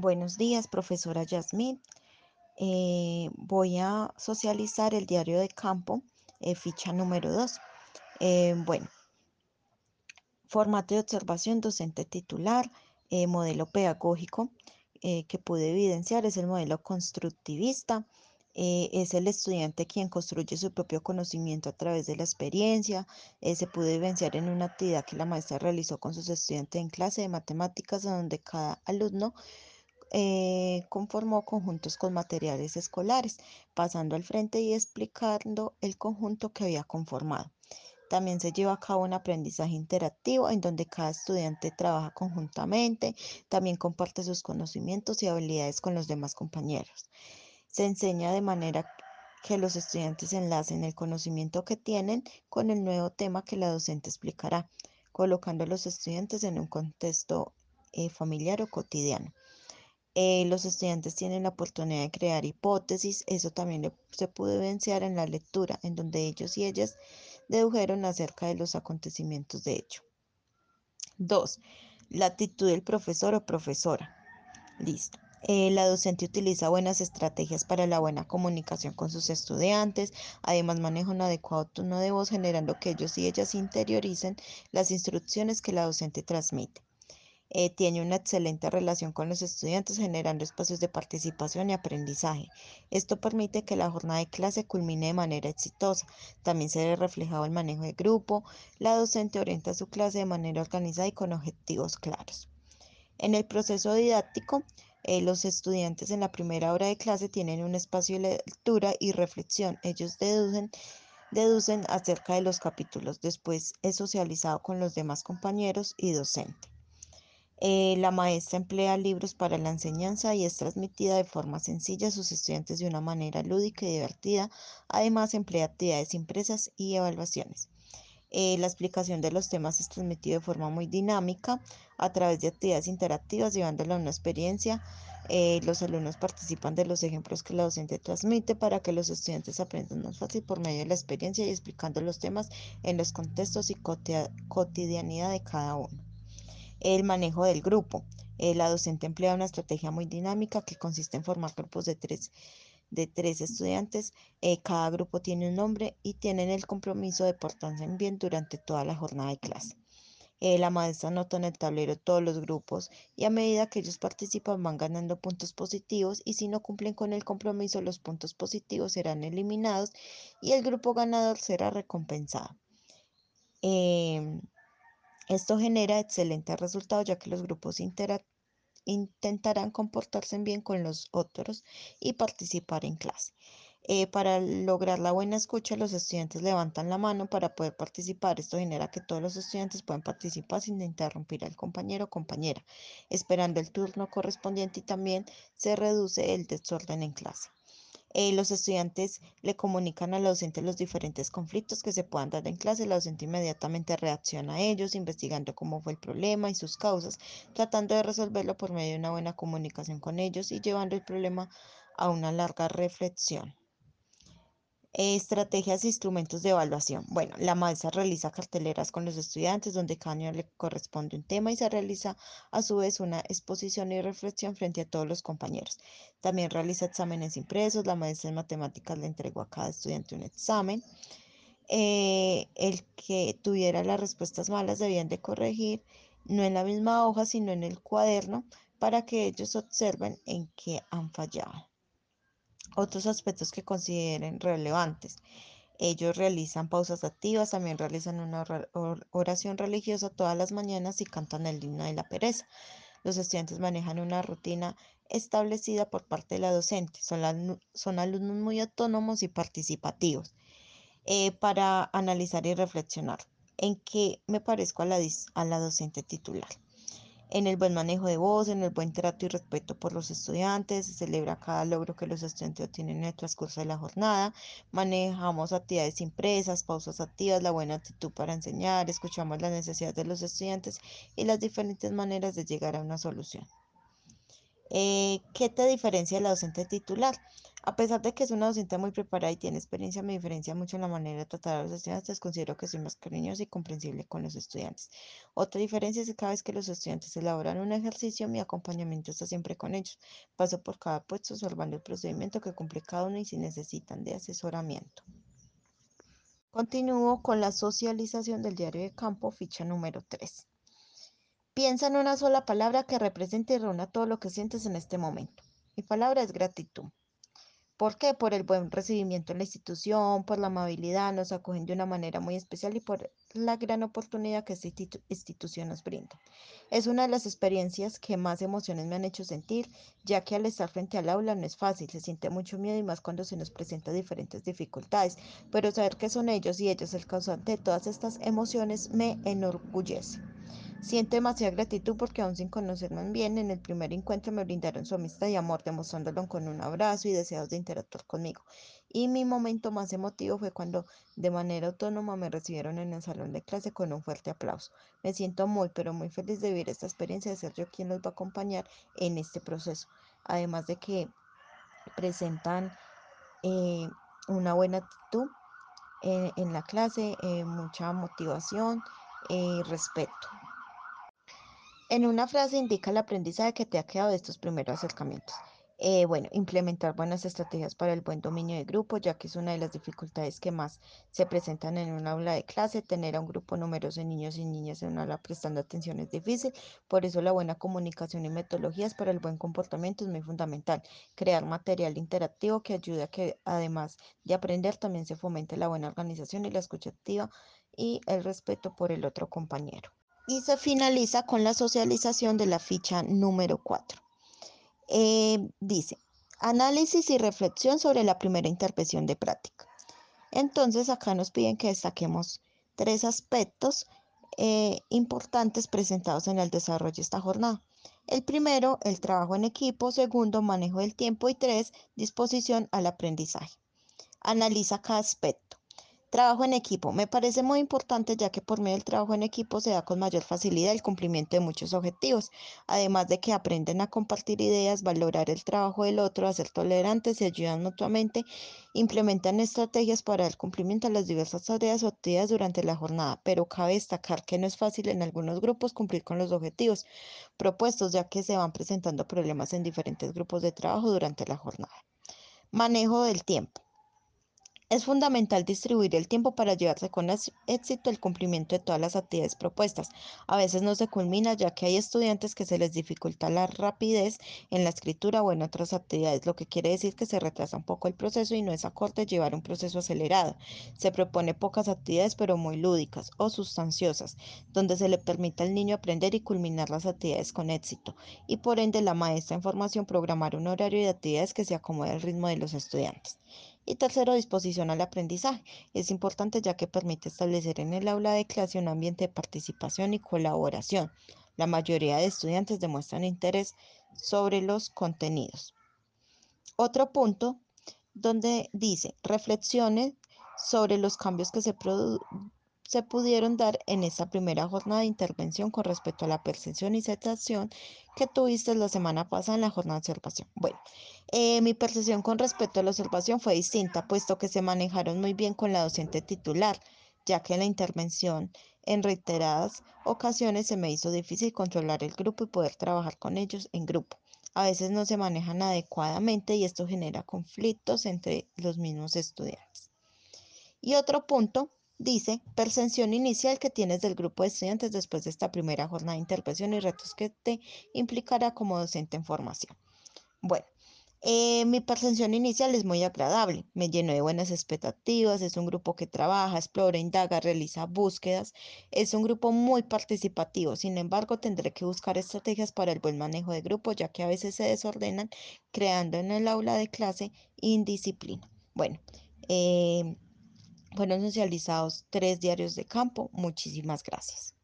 Buenos días, profesora Yasmín. Eh, voy a socializar el diario de campo, eh, ficha número 2. Eh, bueno, formato de observación, docente titular, modelo pedagógico que pude evidenciar es el modelo constructivista. es el estudiante quien construye su propio conocimiento a través de la experiencia. se pudo evidenciar en una actividad que la maestra realizó con sus estudiantes en clase de matemáticas, donde cada alumno eh, conformó conjuntos con materiales escolares, pasando al frente y explicando el conjunto que había conformado. También se lleva a cabo un aprendizaje interactivo en donde cada estudiante trabaja conjuntamente, también comparte sus conocimientos y habilidades con los demás compañeros. Se enseña de manera que los estudiantes enlacen el conocimiento que tienen con el nuevo tema que la docente explicará, colocando a los estudiantes en un contexto eh, familiar o cotidiano. Eh, los estudiantes tienen la oportunidad de crear hipótesis, eso también se pudo evidenciar en la lectura, en donde ellos y ellas dedujeron acerca de los acontecimientos de hecho. 2. La actitud del profesor o profesora. Listo. Eh, la docente utiliza buenas estrategias para la buena comunicación con sus estudiantes, además maneja un adecuado tono de voz generando que ellos y ellas interioricen las instrucciones que la docente transmite. Eh, tiene una excelente relación con los estudiantes, generando espacios de participación y aprendizaje. Esto permite que la jornada de clase culmine de manera exitosa. También se ve reflejado el manejo de grupo. La docente orienta su clase de manera organizada y con objetivos claros. En el proceso didáctico, eh, los estudiantes en la primera hora de clase tienen un espacio de lectura y reflexión. Ellos deducen deducen acerca de los capítulos. Después es socializado con los demás compañeros y docente. Eh, la maestra emplea libros para la enseñanza y es transmitida de forma sencilla a sus estudiantes de una manera lúdica y divertida. Además, emplea actividades impresas y evaluaciones. Eh, la explicación de los temas es transmitida de forma muy dinámica a través de actividades interactivas, llevándolo a una experiencia. Eh, los alumnos participan de los ejemplos que la docente transmite para que los estudiantes aprendan más fácil por medio de la experiencia y explicando los temas en los contextos y cotidianidad de cada uno. El manejo del grupo. Eh, la docente emplea una estrategia muy dinámica que consiste en formar grupos de tres, de tres estudiantes. Eh, cada grupo tiene un nombre y tienen el compromiso de portarse bien durante toda la jornada de clase. Eh, la maestra anota en el tablero todos los grupos y a medida que ellos participan van ganando puntos positivos y si no cumplen con el compromiso los puntos positivos serán eliminados y el grupo ganador será recompensado. Em, esto genera excelentes resultados ya que los grupos intentarán comportarse bien con los otros y participar en clase. Eh, para lograr la buena escucha, los estudiantes levantan la mano para poder participar. Esto genera que todos los estudiantes puedan participar sin interrumpir al compañero o compañera, esperando el turno correspondiente y también se reduce el desorden en clase. Eh, los estudiantes le comunican a la docente los diferentes conflictos que se puedan dar en clase. La docente inmediatamente reacciona a ellos, investigando cómo fue el problema y sus causas, tratando de resolverlo por medio de una buena comunicación con ellos y llevando el problema a una larga reflexión. Estrategias e instrumentos de evaluación. Bueno, la maestra realiza carteleras con los estudiantes donde cada año le corresponde un tema y se realiza a su vez una exposición y reflexión frente a todos los compañeros. También realiza exámenes impresos. La maestra en matemáticas le entregó a cada estudiante un examen. Eh, el que tuviera las respuestas malas debían de corregir no en la misma hoja, sino en el cuaderno para que ellos observen en qué han fallado otros aspectos que consideren relevantes. Ellos realizan pausas activas, también realizan una oración religiosa todas las mañanas y cantan el himno de la pereza. Los estudiantes manejan una rutina establecida por parte de la docente. Son, alumnos muy autónomos y participativos. Eh, para analizar y reflexionar en qué me parezco a la docente titular en el buen manejo de voz, en el buen trato y respeto por los estudiantes, se celebra cada logro que los estudiantes obtienen en el transcurso de la jornada, manejamos actividades impresas, pausas activas, la buena actitud para enseñar, escuchamos las necesidades de los estudiantes y las diferentes maneras de llegar a una solución. Eh, ¿Qué te diferencia la docente titular? A pesar de que es una docente muy preparada y tiene experiencia, me diferencia mucho en la manera de tratar a los estudiantes. Considero que soy más cariñosa y comprensible con los estudiantes. Otra diferencia es que cada vez que los estudiantes elaboran un ejercicio, mi acompañamiento está siempre con ellos. Paso por cada puesto, observando el procedimiento que cumple cada uno y si necesitan de asesoramiento. Continúo con la socialización del diario de campo, ficha número 3. Piensa en una sola palabra que represente y reúna todo lo que sientes en este momento. Mi palabra es gratitud. ¿Por qué? Por el buen recibimiento en la institución, por la amabilidad, nos acogen de una manera muy especial y por la gran oportunidad que esta institución nos brinda. Es una de las experiencias que más emociones me han hecho sentir, ya que al estar frente al aula no es fácil, se siente mucho miedo y más cuando se nos presentan diferentes dificultades, pero saber que son ellos y ellos el causante de todas estas emociones me enorgullece. Siento demasiada gratitud porque aún sin conocerme bien, en el primer encuentro me brindaron su amistad y amor, demostrándolo con un abrazo y deseos de interactuar conmigo. Y mi momento más emotivo fue cuando de manera autónoma me recibieron en el salón de clase con un fuerte aplauso. Me siento muy, pero muy feliz de vivir esta experiencia, de ser yo quien los va a acompañar en este proceso. Además de que presentan eh, una buena actitud eh, en la clase, eh, mucha motivación y respeto. En una frase indica el aprendizaje que te ha quedado de estos primeros acercamientos. Eh, bueno, implementar buenas estrategias para el buen dominio de grupo, ya que es una de las dificultades que más se presentan en un aula de clase. Tener a un grupo numeroso de niños y niñas en una aula prestando atención es difícil, por eso la buena comunicación y metodologías para el buen comportamiento es muy fundamental. Crear material interactivo que ayude a que, además de aprender, también se fomente la buena organización y la escucha activa y el respeto por el otro compañero y se finaliza con la socialización de la ficha número 4. Eh, dice, análisis y reflexión sobre la primera intervención de práctica. Entonces acá nos piden que destaquemos tres aspectos eh, importantes presentados en el desarrollo de esta jornada. El primero, el trabajo en equipo. Segundo, manejo del tiempo. Y tres, disposición al aprendizaje. Analiza cada aspecto. Trabajo en equipo. Me parece muy importante ya que por medio del trabajo en equipo se da con mayor facilidad el cumplimiento de muchos objetivos, además de que aprenden a compartir ideas, valorar el trabajo del otro, a ser tolerantes, se ayudan mutuamente, implementan estrategias para el cumplimiento de las diversas tareas o actividades durante la jornada, pero cabe destacar que no es fácil en algunos grupos cumplir con los objetivos propuestos ya que se van presentando problemas en diferentes grupos de trabajo durante la jornada. Manejo del tiempo. Es fundamental distribuir el tiempo para llevarse con éxito el cumplimiento de todas las actividades propuestas. A veces no se culmina ya que hay estudiantes que se les dificulta la rapidez en la escritura o en otras actividades, lo que quiere decir que se retrasa un poco el proceso y no es acorde llevar un proceso acelerado. Se propone pocas actividades pero muy lúdicas o sustanciosas, donde se le permita al niño aprender y culminar las actividades con éxito y por ende la maestra en formación programar un horario de actividades que se acomode al ritmo de los estudiantes. Y tercero, disposición al aprendizaje. Es importante ya que permite establecer en el aula de clase un ambiente de participación y colaboración. La mayoría de estudiantes demuestran interés sobre los contenidos. Otro punto donde dice, reflexiones sobre los cambios que se, se pudieron dar en esta primera jornada de intervención con respecto a la percepción y sensación que tuviste la semana pasada en la jornada de observación. Bueno, eh, mi percepción con respecto a la observación fue distinta, puesto que se manejaron muy bien con la docente titular, ya que la intervención en reiteradas ocasiones se me hizo difícil controlar el grupo y poder trabajar con ellos en grupo. A veces no se manejan adecuadamente y esto genera conflictos entre los mismos estudiantes. Y otro punto dice, percepción inicial que tienes del grupo de estudiantes después de esta primera jornada de intervención y retos que te implicará como docente en formación. Bueno, eh, mi percepción inicial es muy agradable, me lleno de buenas expectativas, es un grupo que trabaja, explora, indaga, realiza búsquedas, es un grupo muy participativo, sin embargo tendré que buscar estrategias para el buen manejo de grupo, ya que a veces se desordenan, creando en el aula de clase indisciplina. Bueno, eh, fueron socializados tres diarios de campo, muchísimas gracias.